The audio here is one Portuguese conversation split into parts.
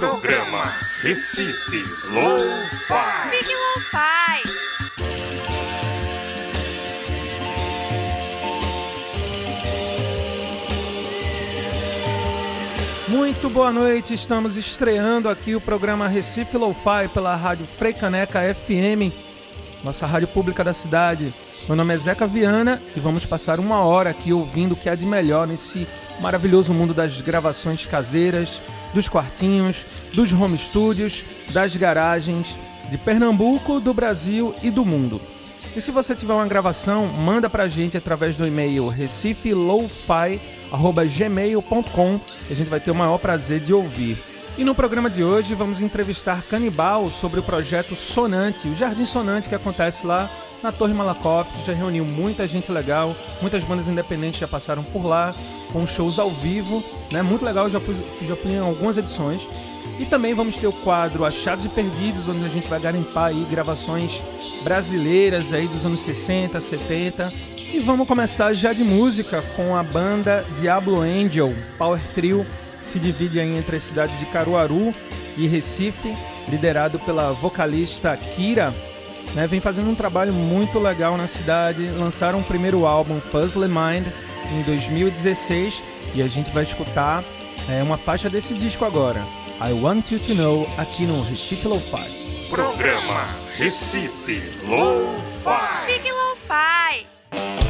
Programa Recife Lo-Fi. Fique Lo-Fi. Muito boa noite, estamos estreando aqui o programa Recife Lo-Fi pela rádio Freicaneca FM, nossa rádio pública da cidade. Meu nome é Zeca Viana e vamos passar uma hora aqui ouvindo o que há de melhor nesse maravilhoso mundo das gravações caseiras, dos quartinhos, dos home studios, das garagens, de Pernambuco, do Brasil e do mundo. E se você tiver uma gravação, manda pra gente através do e-mail recifelofi.gmail.com e a gente vai ter o maior prazer de ouvir. E no programa de hoje vamos entrevistar Canibal sobre o projeto Sonante, o Jardim Sonante que acontece lá na Torre Malakoff, que já reuniu muita gente legal, muitas bandas independentes já passaram por lá, com shows ao vivo, né? Muito legal, já fui, já fui em algumas edições. E também vamos ter o quadro Achados e Perdidos, onde a gente vai garimpar aí gravações brasileiras aí dos anos 60, 70. E vamos começar já de música com a banda Diablo Angel, Power Trio, se divide aí entre as cidades de Caruaru e Recife, liderado pela vocalista Kira. Né, vem fazendo um trabalho muito legal na cidade, lançaram o primeiro álbum Fuzzly Mind em 2016 e a gente vai escutar é, uma faixa desse disco agora. I Want You to Know aqui no Recife Lo-Fi. Programa Recife Lo-Fi. Fique Lo-Fi.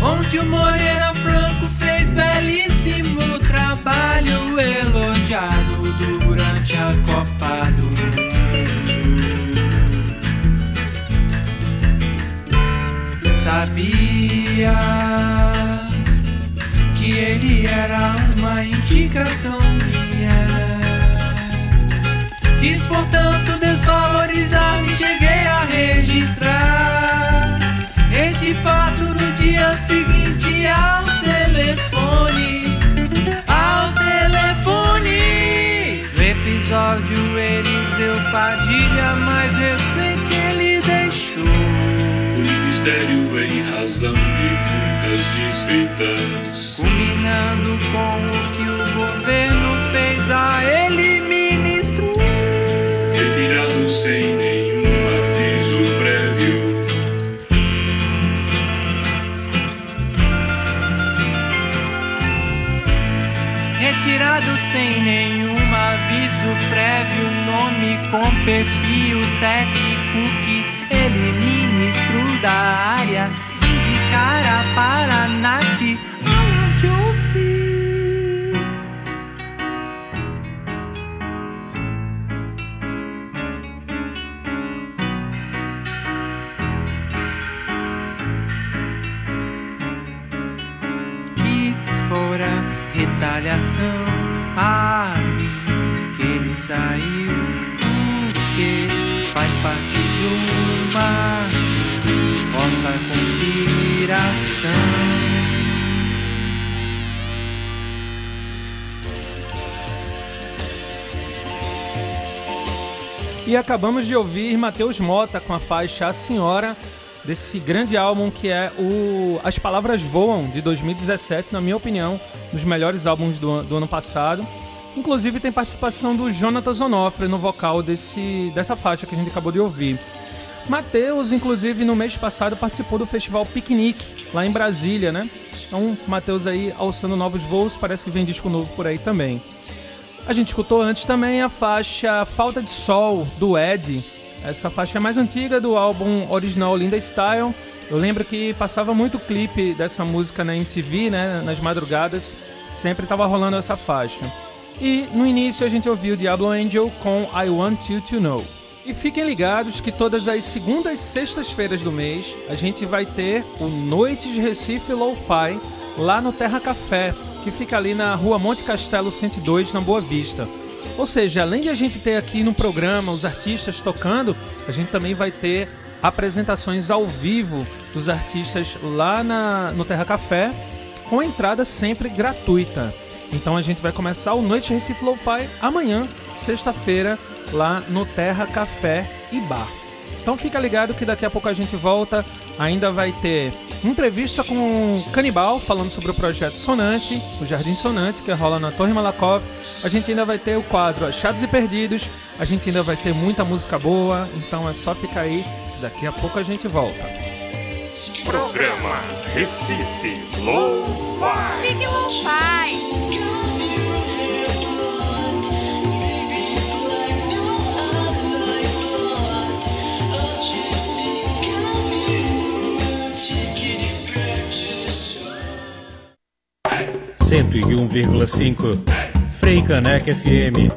Onde o Moreira Franco fez belíssimo trabalho elogiado durante a Copa do Mundo. Sabia que ele era uma indicação minha. Quis, portanto, episódio Eliseu Padilha, mais recente, ele deixou. O ministério em razão de muitas desfeitas. Culminando com o que o governo fez a ele, ministro. Retirado sem Retirado sem nenhum aviso prévio, nome com perfil técnico que ele, ministro da área, E acabamos de ouvir Matheus Mota com a faixa A Senhora, desse grande álbum que é o As Palavras Voam, de 2017, na minha opinião, um dos melhores álbuns do, do ano passado. Inclusive tem participação do Jonathan Onofre no vocal desse, dessa faixa que a gente acabou de ouvir. Matheus, inclusive, no mês passado participou do festival Piquenique, lá em Brasília, né? Então, Matheus aí alçando novos voos, parece que vem disco novo por aí também. A gente escutou antes também a faixa Falta de Sol, do Ed. Essa faixa é mais antiga do álbum original Linda Style. Eu lembro que passava muito clipe dessa música na MTV, né, nas madrugadas. Sempre tava rolando essa faixa. E no início a gente ouviu Diablo Angel com I Want You to Know. E fiquem ligados que todas as segundas e sextas-feiras do mês a gente vai ter o Noites de Recife Lo-Fi lá no Terra Café, que fica ali na rua Monte Castelo 102, na Boa Vista. Ou seja, além de a gente ter aqui no programa os artistas tocando, a gente também vai ter apresentações ao vivo dos artistas lá na, no Terra Café, com entrada sempre gratuita. Então a gente vai começar o Noite Recife Lo-Fi amanhã, sexta-feira, lá no Terra Café e Bar. Então fica ligado que daqui a pouco a gente volta. Ainda vai ter entrevista com um Canibal falando sobre o projeto Sonante, o Jardim Sonante, que rola na Torre Malakoff. A gente ainda vai ter o quadro Achados e Perdidos, a gente ainda vai ter muita música boa, então é só ficar aí, daqui a pouco a gente volta. Programa Recife Lo-Fi. 101,5 Frei Caneca FM.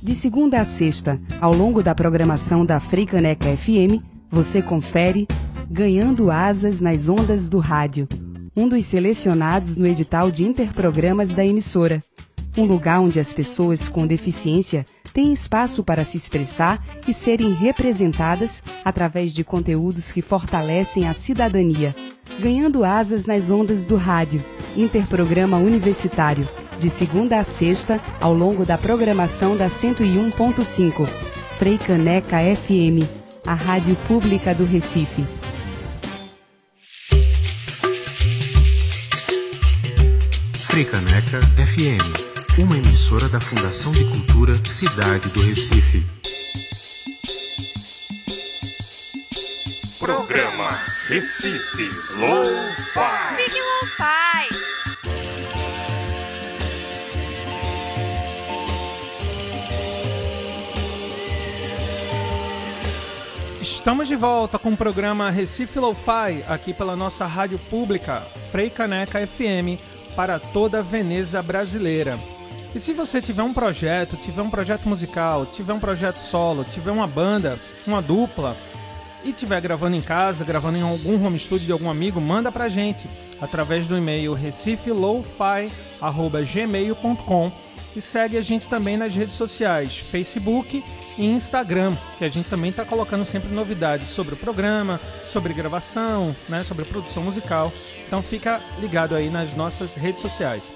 De segunda a sexta, ao longo da programação da Frei Caneca FM, você confere Ganhando Asas nas Ondas do Rádio, um dos selecionados no edital de interprogramas da emissora. Um lugar onde as pessoas com deficiência têm espaço para se expressar e serem representadas através de conteúdos que fortalecem a cidadania. Ganhando Asas nas Ondas do Rádio, interprograma universitário de segunda a sexta, ao longo da programação da 101.5. Frei Caneca FM, a rádio pública do Recife. Fricaneca FM, uma emissora da Fundação de Cultura Cidade do Recife. Programa Recife Lo-Fi. Fique Lo-Fi. Estamos de volta com o programa Recife Lo-Fi, aqui pela nossa rádio pública, Frei Caneca FM, para toda a Veneza brasileira. E se você tiver um projeto, tiver um projeto musical, tiver um projeto solo, tiver uma banda, uma dupla, e tiver gravando em casa, gravando em algum home studio de algum amigo, manda pra gente através do e-mail recifelofi@gmail.com e segue a gente também nas redes sociais, Facebook e Instagram, que a gente também está colocando sempre novidades sobre o programa, sobre gravação, né, sobre produção musical. Então fica ligado aí nas nossas redes sociais.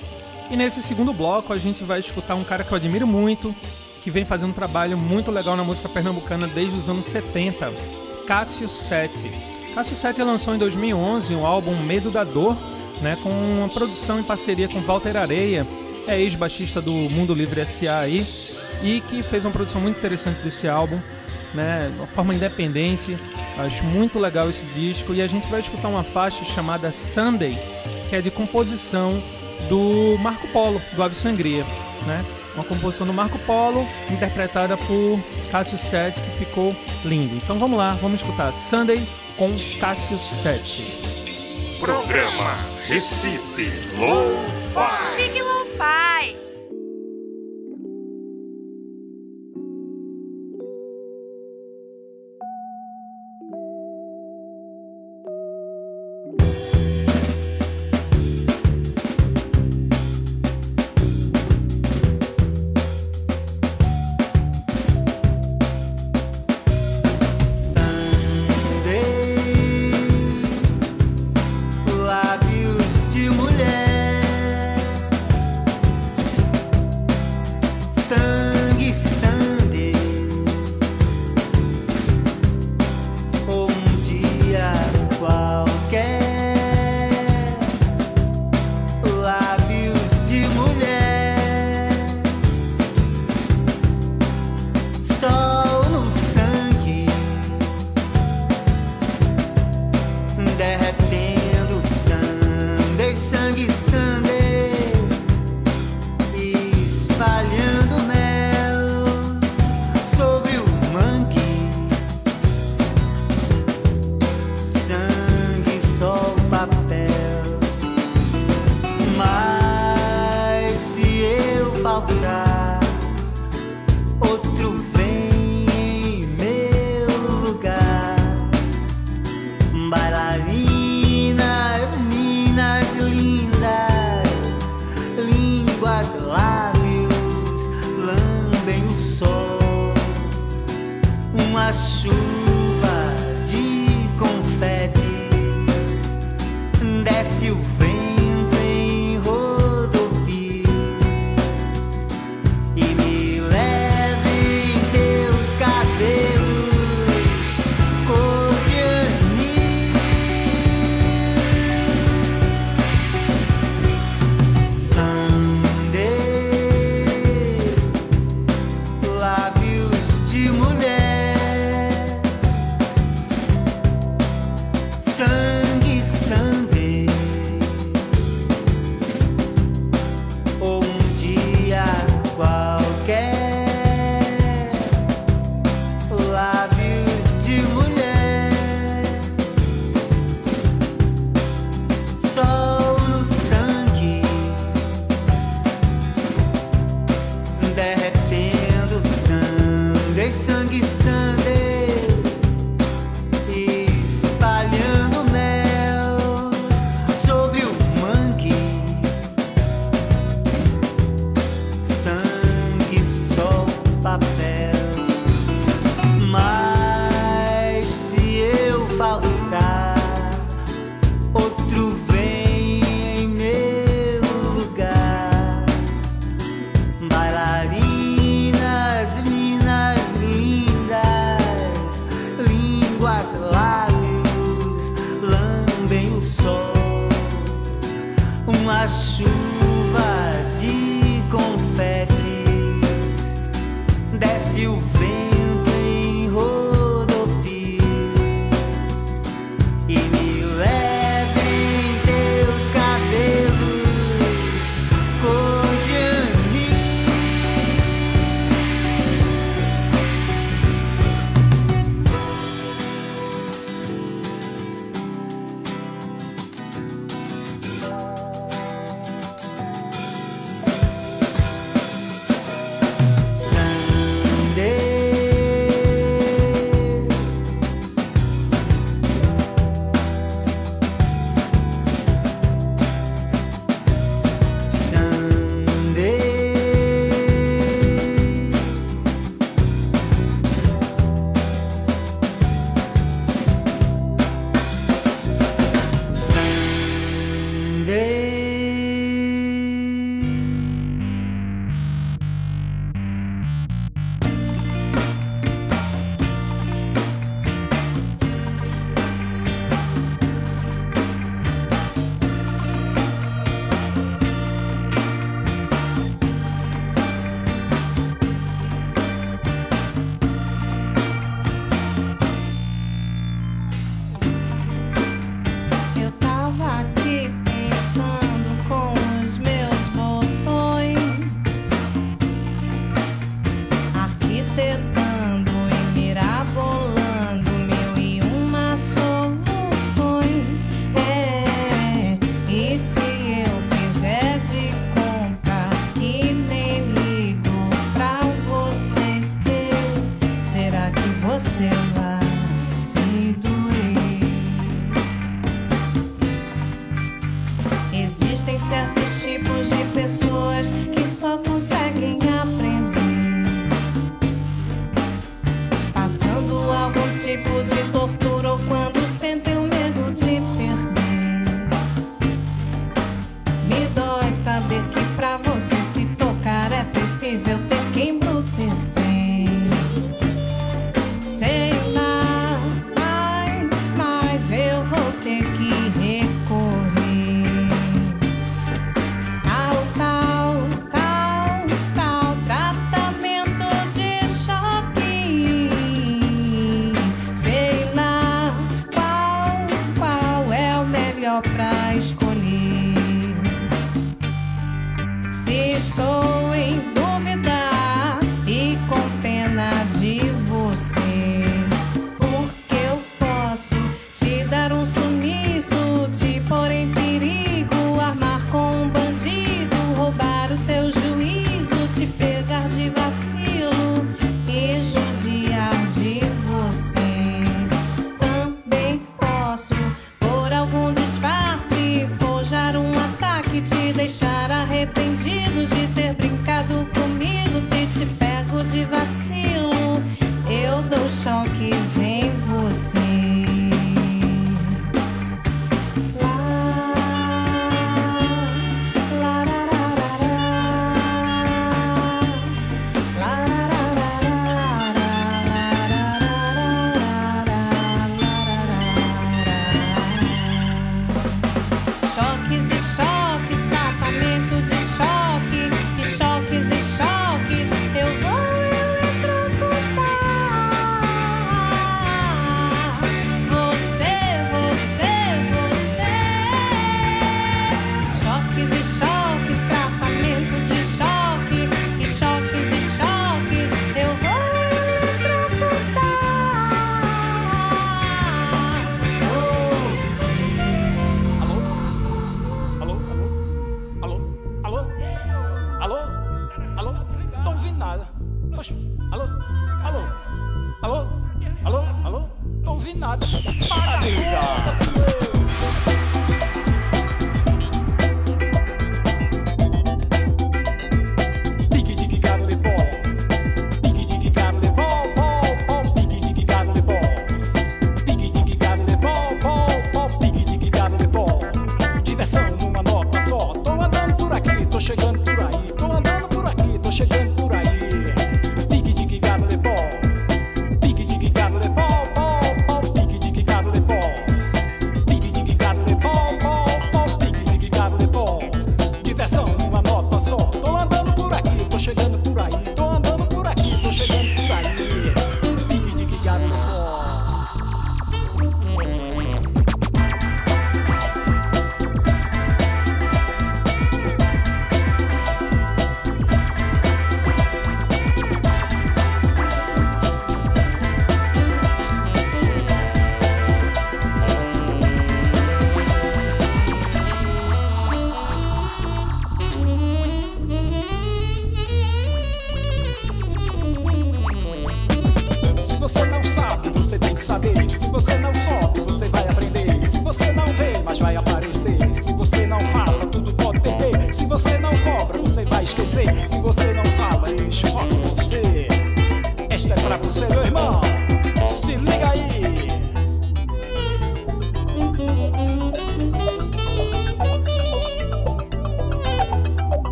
E nesse segundo bloco a gente vai escutar um cara que eu admiro muito, que vem fazendo um trabalho muito legal na música pernambucana desde os anos 70, Cássio Sete. Cássio Sete lançou em 2011 o álbum Medo da Dor, né, com uma produção em parceria com Walter Areia, é ex-baixista do Mundo Livre SA aí, e que fez uma produção muito interessante desse álbum, né, de uma forma independente. Acho muito legal esse disco e a gente vai escutar uma faixa chamada Sunday, que é de composição do Marco Polo, do Ave Sangria, né? Uma composição do Marco Polo, interpretada por Cássio Sete, que ficou lindo. Então vamos lá, vamos escutar Sunday com Cássio Sete. Programa Recife Lo-Fi. Fique Lo-Fi.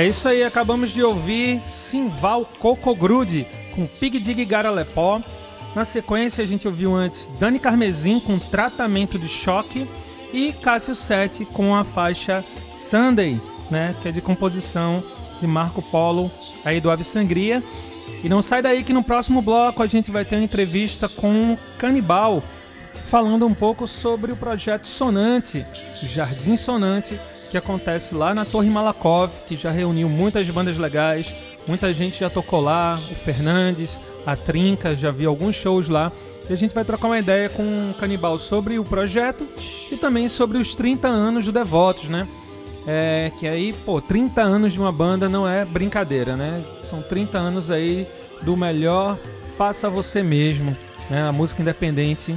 É isso aí, acabamos de ouvir Simval Cocogrude com Pig Dig Garalepó. Na sequência, a gente ouviu antes Dani Carmesim com Tratamento de Choque e Cássio Sete com a faixa Sunday, né, que é de composição de Marco Polo aí do Ave Sangria. E não sai daí que no próximo bloco a gente vai ter uma entrevista com Canibal, falando um pouco sobre o projeto Sonante, Jardim Sonante, que acontece lá na Torre Malakoff, que já reuniu muitas bandas legais, muita gente já tocou lá, o Fernandes, a Trinca, já vi alguns shows lá. E a gente vai trocar uma ideia com o Canibal sobre o projeto e também sobre os 30 anos do Devotos, né? É, que aí, pô, 30 anos de uma banda não é brincadeira, né? São 30 anos aí do melhor Faça Você Mesmo, né? A música independente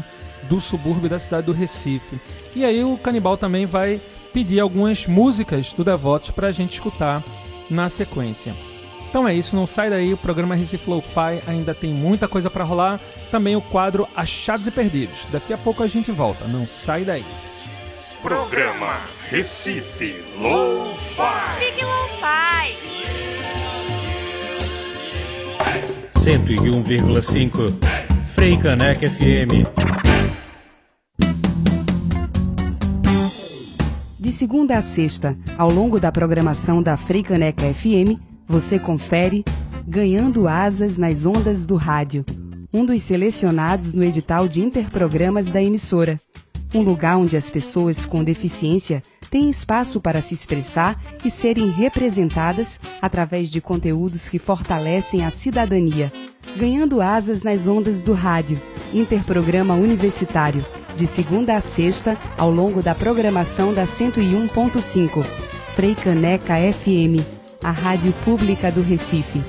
do subúrbio da cidade do Recife. E aí o Canibal também vai pedir algumas músicas do Devotos pra gente escutar na sequência. Então é isso, não sai daí, o programa Recife Lo-Fi ainda tem muita coisa pra rolar. Também o quadro Achados e Perdidos. Daqui a pouco a gente volta, não sai daí. Programa Recife Lo-Fi. Big Lo-Fi. 101,5 Frei Caneca FM. Segunda a sexta, ao longo da programação da Freicaneca FM, você confere Ganhando Asas nas Ondas do Rádio, um dos selecionados no edital de interprogramas da emissora. Um lugar onde as pessoas com deficiência têm espaço para se expressar e serem representadas através de conteúdos que fortalecem a cidadania. Ganhando Asas nas Ondas do Rádio, interprograma universitário de segunda a sexta, ao longo da programação da 101.5. Frei Caneca FM, a rádio pública do Recife.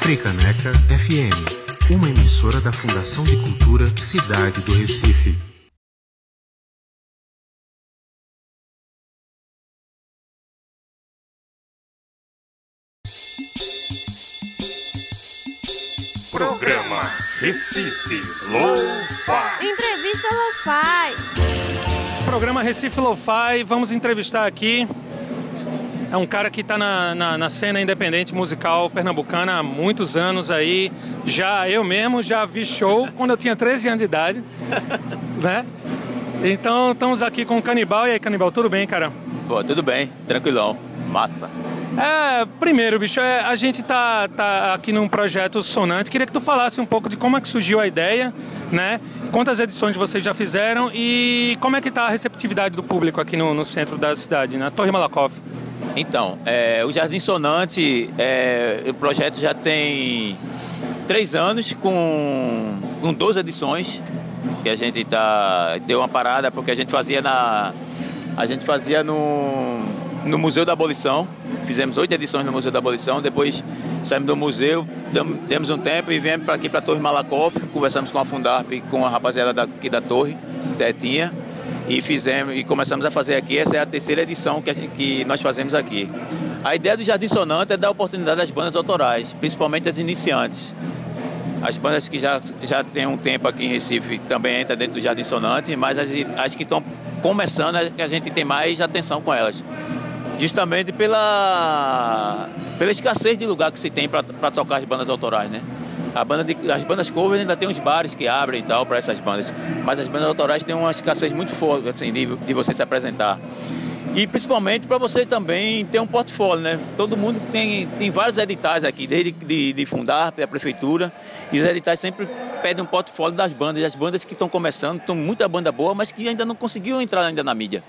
Fricaneca FM, uma emissora da Fundação de Cultura Cidade do Recife. Programa Recife Lo-Fi. Entrevista Lo-Fi. Programa Recife Lo-Fi, vamos entrevistar aqui. É um cara que está na, na, na cena independente musical pernambucana há muitos anos aí. Já eu mesmo já vi show quando eu tinha 13 anos de idade, né? Então estamos aqui com o Canibal. E aí, Canibal, tudo bem, cara? Pô, tudo bem, tranquilão, massa. É, primeiro, bicho, é, a gente tá, tá aqui num projeto sonante. Queria que tu falasse um pouco de como é que surgiu a ideia, né? Quantas edições vocês já fizeram e como é que tá a receptividade do público aqui no, no centro da cidade, na Torre Malakoff. Então, é, o Jardim Sonante, é, o projeto já tem três anos com, com 12 edições que a gente tá deu uma parada porque a gente fazia na a gente fazia no no Museu da Abolição. Fizemos oito edições no Museu da Abolição depois saímos do museu demos um tempo e viemos para aqui para a Torre Malakoff. Conversamos com a Fundarp com a rapaziada daqui da Torre Tetinha e fizemos e começamos a fazer aqui essa é a terceira edição que, gente- que nós fazemos aqui a ideia do Jardim Sonante é dar oportunidade às bandas autorais principalmente às iniciantes as bandas que já, já têm um tempo aqui em Recife também entram dentro do Jardim Sonante, mas as, as que estão começando, é a gente tem mais atenção com elas. Justamente pela, pela escassez de lugar que se tem para tocar as bandas autorais, né? A banda de, as bandas covers ainda tem uns bares que abrem e tal para essas bandas, mas as bandas autorais têm uma escassez muito forte assim, de, de você se apresentar. E principalmente para você também ter um portfólio, né? Todo mundo tem, tem vários editais aqui, desde de, de Fundar, a prefeitura, e os editais sempre pedem um portfólio das bandas. E as bandas que estão começando, estão muita banda boa, mas que ainda não conseguiu entrar ainda na mídia.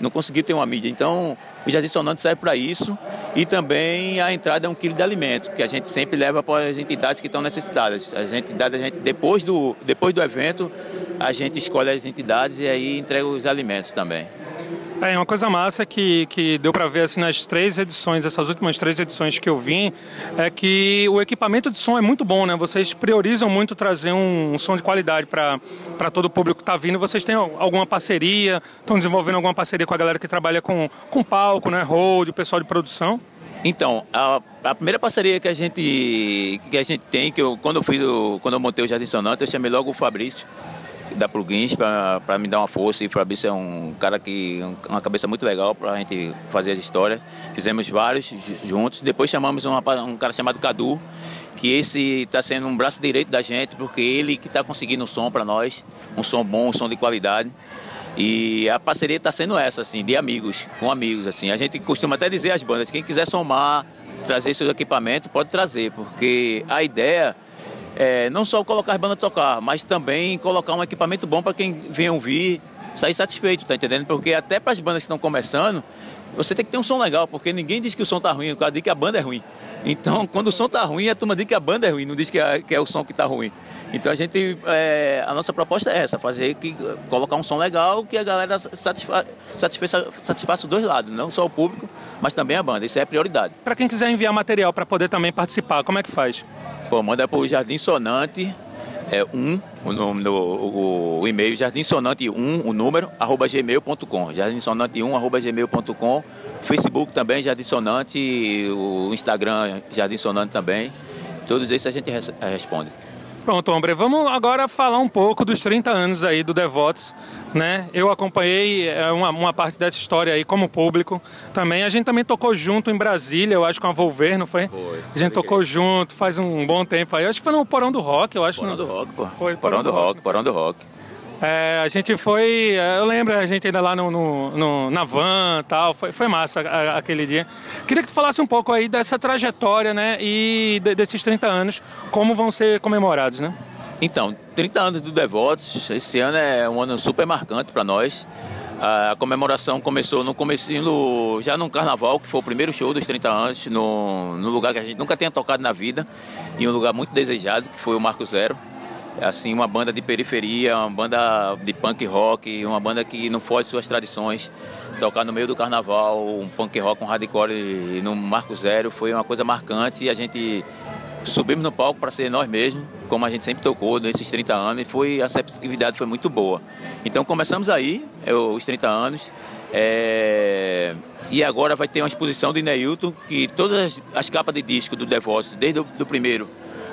Não conseguiu ter uma mídia. Então, o Jardim Sonante serve para isso. E também a entrada é um quilo de alimento, que a gente sempre leva para as entidades que estão necessitadas. As entidades, a gente, depois, do, depois do evento, a gente escolhe as entidades e aí entrega os alimentos também. É, uma coisa massa que, que deu pra ver assim nas três edições, essas últimas três edições que eu vim, é que o equipamento de som é muito bom, né? Vocês priorizam muito trazer um, um som de qualidade para todo o público que tá vindo. Vocês têm alguma parceria? Estão desenvolvendo alguma parceria com a galera que trabalha com, com palco, né? Hold, o pessoal de produção? Então, a, a primeira parceria que a gente que a gente tem, que eu quando eu fiz o, quando eu montei o Jardim Sonante, eu chamei logo o Fabrício, da Plugins para me dar uma força e Fabrício é um cara que uma cabeça muito legal para a gente fazer as histórias. Fizemos vários ju- juntos. Depois chamamos pa- um cara chamado Cadu, que esse está sendo um braço direito da gente, porque ele que está conseguindo um som para nós, um som bom, um som de qualidade. E a parceria está sendo essa, assim, de amigos, com amigos, assim. A gente costuma até dizer às bandas, quem quiser somar, trazer seus equipamentos, pode trazer, porque a ideia é não só colocar as bandas tocar, mas também colocar um equipamento bom para quem vem ouvir, sair satisfeito, tá entendendo? Porque até para as bandas que estão começando, você tem que ter um som legal, porque ninguém diz que o som tá ruim, o cara diz que a banda é ruim. Então, quando o som tá ruim, a turma diz que a banda é ruim, não diz que é, que é o som que tá ruim. Então a gente, é, a nossa proposta é essa, fazer que colocar um som legal que a galera satisfa, satisfaça, satisfaça os dois lados, não só o público, mas também a banda. Isso é a prioridade. Para quem quiser enviar material para poder também participar, como é que faz? Pô, manda pro Jardim Sonante, é um, o, o, o e-mail jardinsonante1, o número, arroba gmail.com. Jardinsonante1, arroba gmail.com. Facebook também, Jardim Sonante, o Instagram, Jardim Sonante também. Todos esses a gente res- responde. Pronto, Ombre, vamos agora falar um pouco dos 30 anos aí do Devotos, né? Eu acompanhei é, uma, uma parte dessa história aí como público também. A gente também tocou junto em Brasília, eu acho, com a Volver, não foi? Foi. A gente tocou junto faz um bom tempo aí. Eu acho que foi no Porão do Rock, eu acho. Porão no- do Rock, pô. Foi, Porão do Rock, Porão do Rock. É, a gente foi, é, eu lembro a gente ainda lá no, no- no- na van e tal, foi, foi massa a- aquele dia. Queria que tu falasse um pouco aí dessa trajetória, né, e de- desses 30 anos, como vão ser comemorados, né? Então, 30 anos do Devotos, esse ano é um ano super marcante para nós. A comemoração começou no no- já no carnaval, que foi o primeiro show dos 30 anos, no, no lugar que a gente nunca tinha tocado na vida, em um lugar muito desejado, que foi o Marco Zero. Assim, uma banda de periferia, uma banda de punk rock, uma banda que não foge suas tradições. Tocar no meio do carnaval, um punk rock, um hardcore no Marco Zero foi uma coisa marcante e a gente subimos no palco para ser nós mesmos, como a gente sempre tocou nesses 30 anos, e foi, a receptividade foi muito boa. Então começamos aí, é, os 30 anos, é, e agora vai ter uma exposição de Neilton, que todas as, as capas de disco do Devoto, desde o do primeiro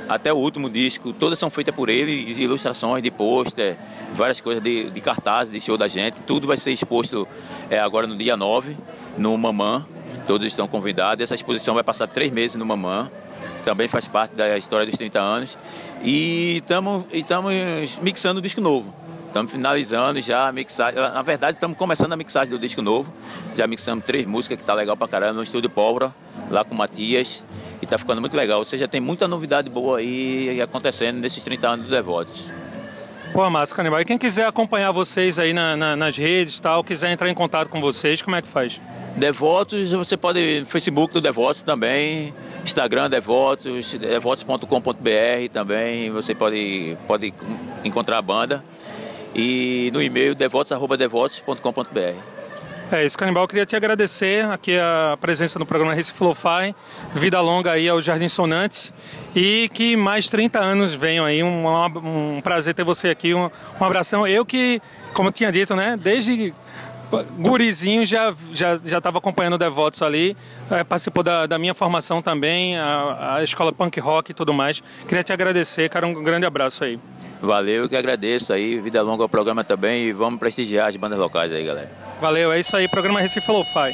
até o último disco, todas são feitas por ele, ilustrações de pôster, várias coisas de, de cartaz, de show da gente, tudo vai ser exposto é, agora no dia 9, no Mamã, todos estão convidados, essa exposição vai passar três meses no Mamã, também faz parte da história dos 30 anos. E estamos mixando o disco novo. Estamos finalizando já a mixagem. Na verdade, estamos começando a mixagem do disco novo. Já mixamos três músicas que tá legal pra caramba no estúdio Pólvora, lá com o Matias. E tá ficando muito legal. Ou seja, tem muita novidade boa aí acontecendo nesses 30 anos do Devotos. Pô, massa, Canibal. E quem quiser acompanhar vocês aí na- na- nas redes e tal, quiser entrar em contato com vocês, como é que faz? Devotos, você pode no Facebook do Devotos também, Instagram Devotos, devotos.com.br também, você pode, pode encontrar a banda. E no e-mail devotos.devotos.com.br. É isso, Canibal. Eu queria te agradecer aqui a presença no programa Recife Lo-Fi. Vida longa aí ao Jardim Sonantes. E que mais 30 anos venham aí. Um, um prazer ter você aqui. Um, um abração. Eu que, como tinha dito, né? Desde gurizinho já já já estava acompanhando o Devotos ali. É, participou da, da minha formação também, a, a escola punk rock e tudo mais. Queria te agradecer, cara. Um grande abraço aí. Valeu, eu que agradeço aí. Vida longa ao programa também e vamos prestigiar as bandas locais aí, galera. Valeu, é isso aí. Programa Recife Lo-Fi.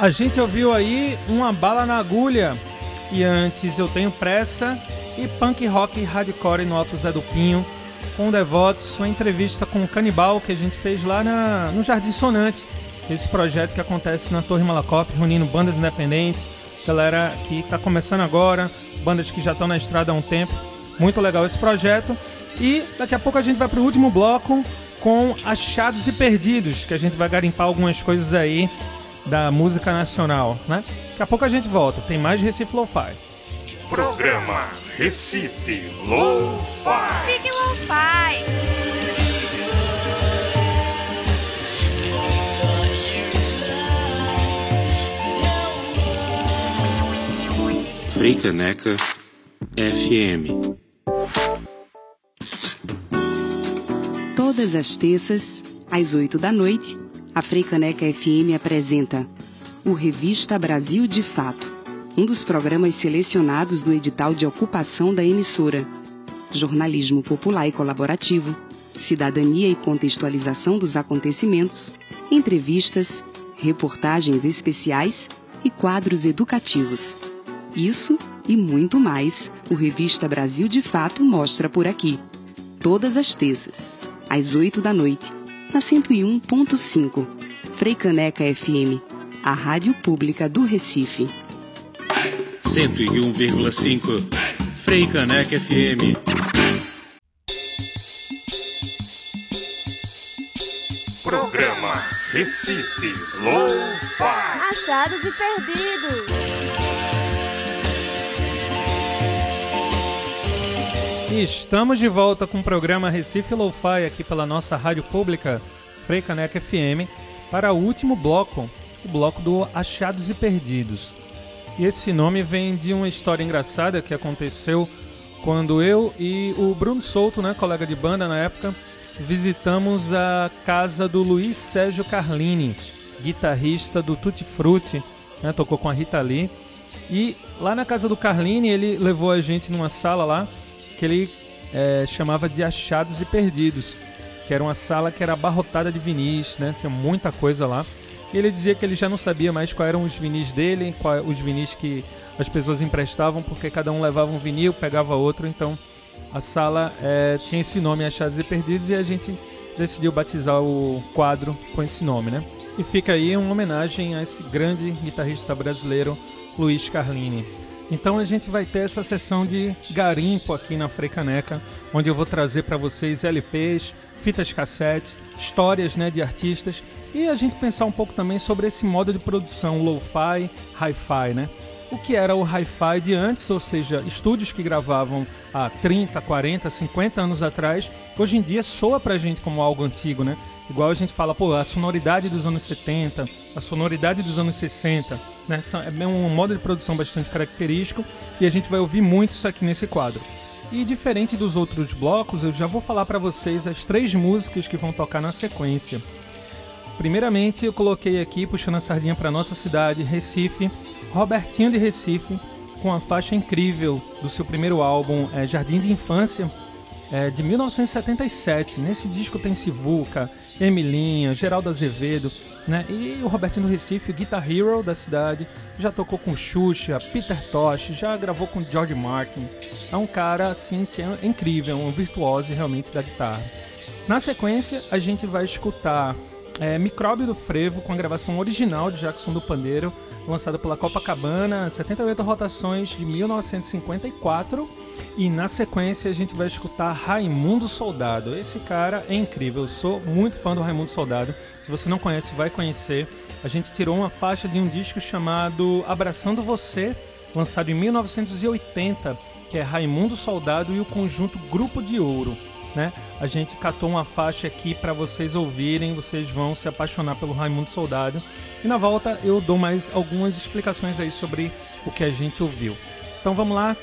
A gente ouviu aí uma bala na agulha. E antes eu tenho pressa e punk rock hardcore no Alto Zé do Pinho com Devotos, uma entrevista com o Canibal que a gente fez lá na, no Jardim Sonante. Esse projeto que acontece na Torre Malakoff, reunindo bandas independentes, galera que está começando agora, bandas que já estão na estrada há um tempo. Muito legal esse projeto. E daqui a pouco a gente vai para o último bloco com Achados e Perdidos, que a gente vai garimpar algumas coisas aí da música nacional, né? Daqui a pouco a gente volta, tem mais Recife Lo-Fi. Programa Recife Lo-Fi. Fique Lo-Fi. Freicaneca FM. Todas as terças, às 8 da noite, a Freicaneca FM apresenta o Revista Brasil de Fato, um dos programas selecionados no edital de ocupação da emissora. Jornalismo popular e colaborativo, cidadania e contextualização dos acontecimentos, entrevistas, reportagens especiais e quadros educativos. Isso e muito mais o Revista Brasil de Fato mostra por aqui. Todas as terças, às 8 da noite, na 101.5, Freicaneca FM, a rádio pública do Recife. 101,5 Freicaneca FM. Programa Recife Lo-Fi. Achados e perdidos. Estamos de volta com o programa Recife Lo-Fi aqui pela nossa rádio pública Freicaneca FM para o último bloco, o bloco do Achados e Perdidos. E esse nome vem de uma história engraçada que aconteceu quando eu e o Bruno Souto, né, colega de banda na época, visitamos a casa do Luiz Sérgio Carlini, guitarrista do Tutti Frutti, né, tocou com a Rita Lee. E lá na casa do Carlini, ele levou a gente numa sala lá que ele eh, chamava de Achados e Perdidos, que era uma sala que era abarrotada de vinis, né, tinha muita coisa lá. E ele dizia que ele já não sabia mais quais eram os vinis dele, quais os vinis que as pessoas emprestavam, porque cada um levava um vinil, pegava outro, então a sala eh, tinha esse nome, Achados e Perdidos, e a gente decidiu batizar o quadro com esse nome, né? E fica aí uma homenagem a esse grande guitarrista brasileiro, Luiz Carlini. Então a gente vai ter essa sessão de garimpo aqui na Freicaneca, onde eu vou trazer para vocês LPs, fitas cassetes, histórias né, de artistas e a gente pensar um pouco também sobre esse modo de produção lo-fi, hi-fi, né? O que era o hi-fi de antes, ou seja, estúdios que gravavam há 30, 40, 50 anos atrás, hoje em dia soa pra gente como algo antigo, né? Igual a gente fala, pô, a sonoridade dos anos 70, a sonoridade dos anos 60, né? É um modo de produção bastante característico e a gente vai ouvir muito isso aqui nesse quadro. E diferente dos outros blocos, eu já vou falar para vocês as três músicas que vão tocar na sequência. Primeiramente, eu coloquei aqui, puxando a sardinha para nossa cidade, Recife, Robertinho de Recife, com a faixa incrível do seu primeiro álbum, é, Jardim de Infância, é, de 1977. Nesse disco tem Sivuca, Emilinha, Geraldo Azevedo, né? E o Robertinho do Recife, o Guitar Hero da cidade, já tocou com Xuxa, Peter Tosh, já gravou com George Martin. É um cara assim que é incrível, um virtuoso realmente da guitarra. Na sequência, a gente vai escutar é, Micróbio do Frevo com a gravação original de Jackson do Pandeiro, lançada pela Copacabana, 78 rotações de 1954. E na sequência a gente vai escutar Raimundo Soldado. Esse cara é incrível, eu sou muito fã do Raimundo Soldado. Se você não conhece, vai conhecer. A gente tirou uma faixa de um disco chamado Abraçando Você, lançado em 1980, que é Raimundo Soldado e o conjunto Grupo de Ouro. Né? A gente catou uma faixa aqui para vocês ouvirem, vocês vão se apaixonar pelo Raimundo Soldado. E na volta eu dou mais algumas explicações aí sobre o que a gente ouviu. Então vamos lá,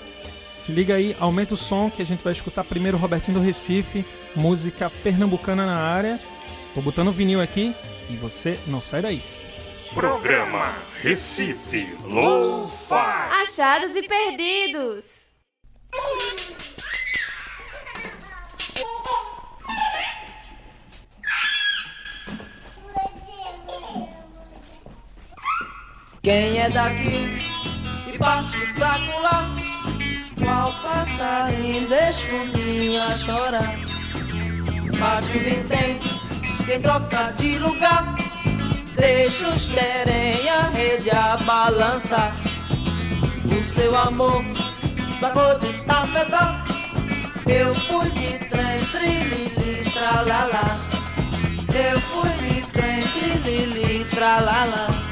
se liga aí, aumenta o som que a gente vai escutar primeiro Robertinho do Recife, música pernambucana na área. Tô botando o vinil aqui e você não sai daí. Programa Recife Lo-Fi. Achados e perdidos. Quem é daqui e parte pra colar? Qual passarinho deixa o ninho a chorar? Bate o vintém, quem troca de lugar? Deixa os querem a rede a balançar. O seu amor da cor de tafetá Eu fui de trem, trilili, tralalá Eu fui de trem, trilili, tralalá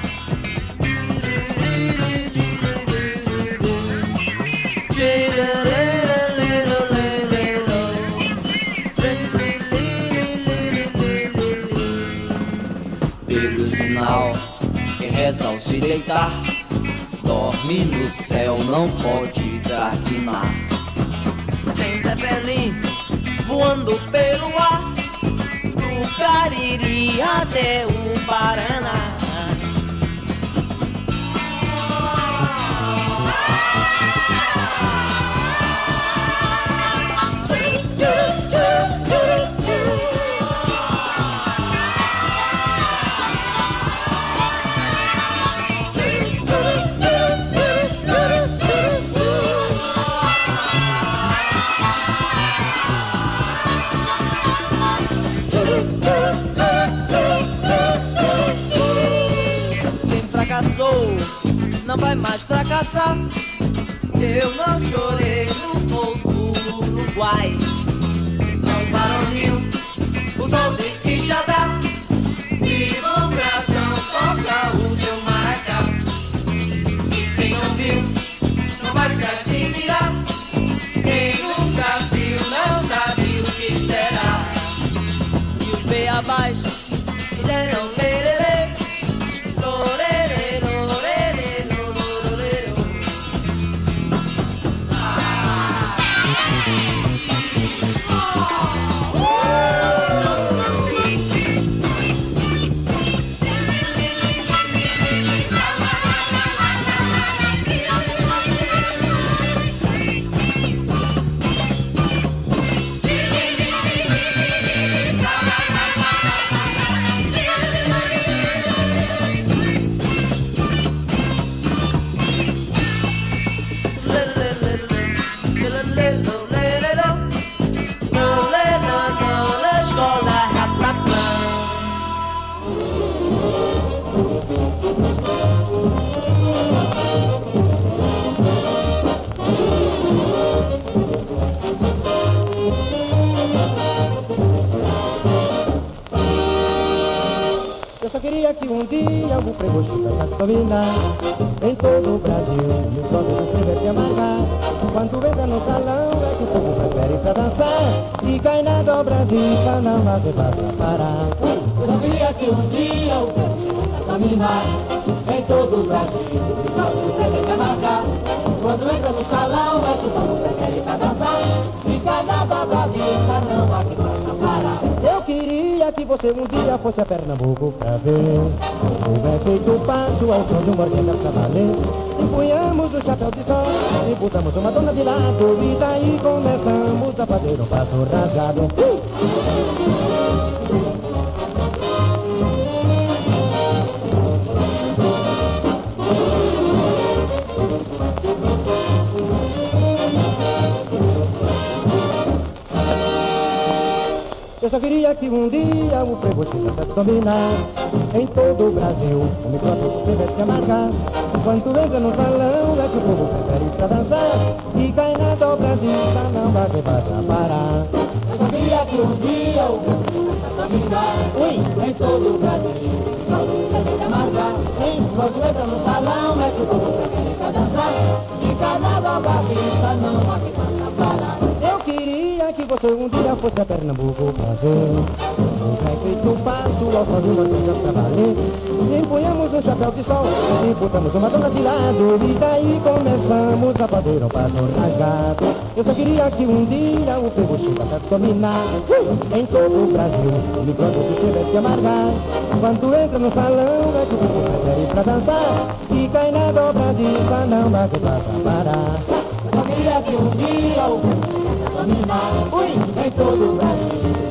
Pelo sinal, quem reza ao se deitar, dorme no céu, não pode traquinar. Tem Zeppelin voando pelo ar Do Cariri até o Paraná não vai mais fracassar. Eu não chorei no fogo do Uruguai. Não varonil, o som de um dia o prebocho dançasse dominar Em todo o Brasil, e o não tiver que amargar Quando entra no salão é que o povo prefere pra dançar. E cai na dobradiça, não há de parar. Eu queria que um dia o prebocho dançasse dominar Em todo o Brasil, e o não tiver que amargar Quando entra no salão é que o povo prefere pra dançar. E cai na dobradiça, você um dia fosse a Pernambuco pra ver Como é feito o passo ao som de uma orquestra pra Empunhamos o chapéu de sol e botamos uma dona de lado E daí começamos a fazer um passo rasgado Uh! Eu só queria que um dia o chegasse a dominar. Em todo o Brasil, o microfone tivesse que amargar. Quando entra no salão é que o povo prefere pra dançar. E cai na dobradiça, não vai ter pra parar. Eu só queria que um dia o prebocho dançasse dominar. Em todo o Brasil, o tiver que amargar. Sim, quando entra no salão é que o povo prefere pra dançar. E cai na dobradiça, não há que Eu que você um dia fosse a Pernambuco ver Como é feito o passo ao som de uma orquestra pra valer. Empunhamos um chapéu de sol e botamos uma dona de lado. E daí começamos a fazer um passo rasgado. Eu só queria que um dia o povo chegasse a dominar! Em todo o Brasil, quando se tivesse que amargar. Quando entra no salão é que o povo prefere pra dançar. E cai na dobradiça, não vai ter pra parar. Eu só queria que um dia o prebocho dançasse dominar Ui, em todo o Brasil,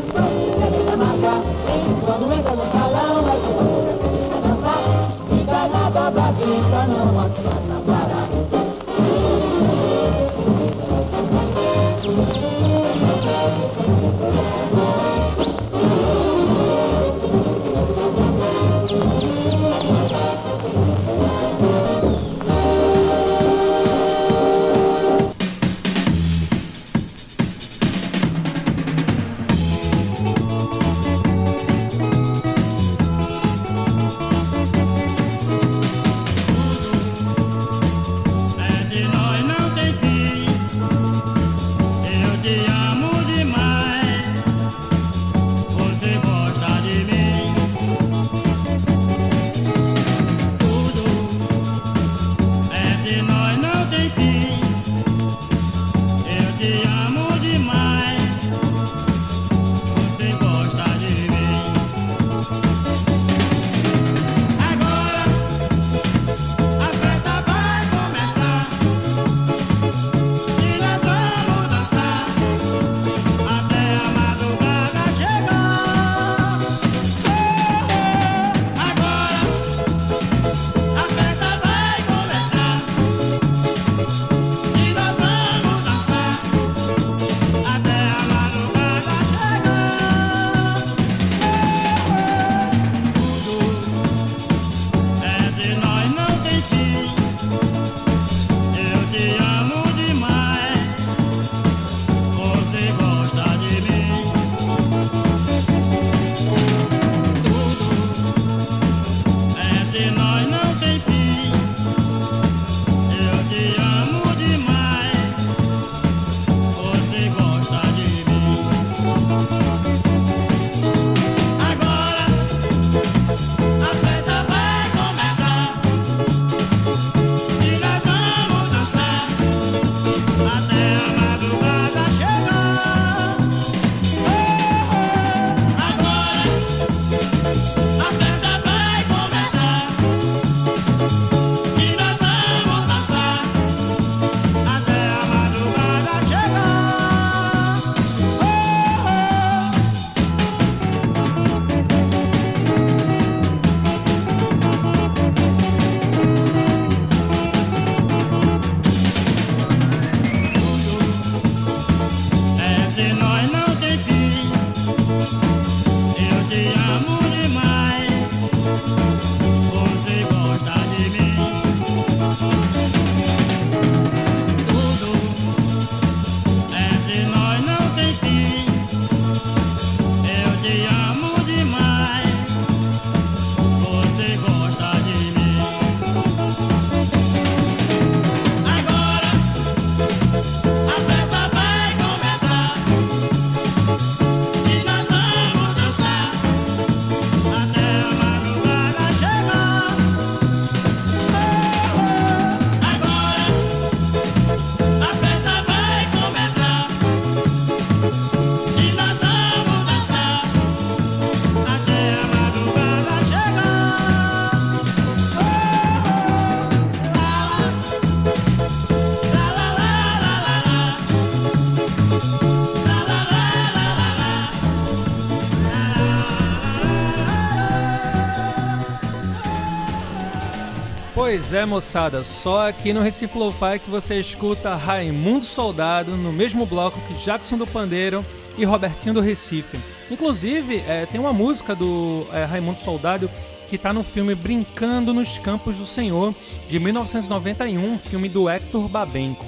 Pois é, moçada, só aqui no Recife Lo-Fi que você escuta Raimundo Soldado no mesmo bloco que Jackson do Pandeiro e Robertinho do Recife. Inclusive, é, tem uma música do é, Raimundo Soldado que está no filme Brincando nos Campos do Senhor, de 1991, filme do Hector Babenco.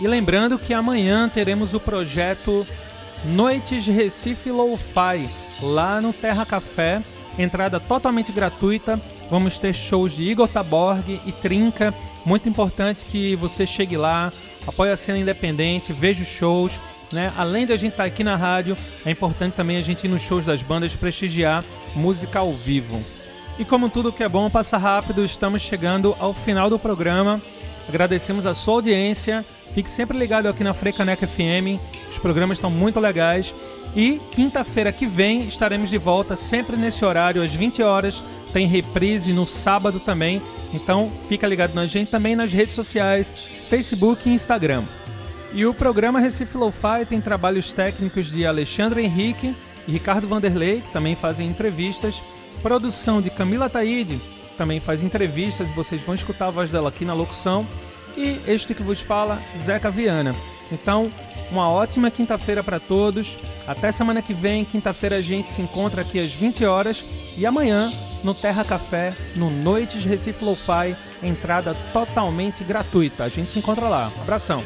E lembrando que amanhã teremos o projeto Noites Recife Lo-Fi, lá no Terra Café, entrada totalmente gratuita. Vamos ter shows de Igor Taborg e Trinca. Muito importante que você chegue lá, apoie a cena independente, veja os shows. Né? Além de a gente estar aqui na rádio, é importante também a gente ir nos shows das bandas prestigiar música ao vivo. E como tudo que é bom passa rápido, estamos chegando ao final do programa. Agradecemos a sua audiência. Fique sempre ligado aqui na Frecaneca FM. Os programas estão muito legais. E quinta-feira que vem estaremos de volta, sempre nesse horário, às 20 horas. Tem reprise no sábado também. Então fica ligado na gente também nas redes sociais, Facebook e Instagram. E o programa Recife Lo-Fi tem trabalhos técnicos de Alexandre Henrique e Ricardo Vanderlei, que também fazem entrevistas. Produção de Camila Taide, também faz entrevistas vocês vão escutar a voz dela aqui na locução. E este que vos fala, Zeca Viana. Então, uma ótima quinta-feira para todos. Até semana que vem, quinta-feira a gente se encontra aqui às 20 horas e amanhã no Terra Café, no Noites Recife Lo-Fi, entrada totalmente gratuita. A gente se encontra lá. Abração.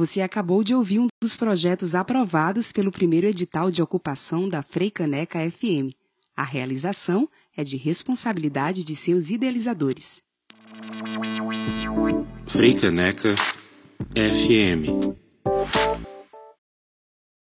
Você acabou de ouvir um dos projetos aprovados pelo primeiro edital de ocupação da Freicaneca FM. A realização é de responsabilidade de seus idealizadores. Freicaneca FM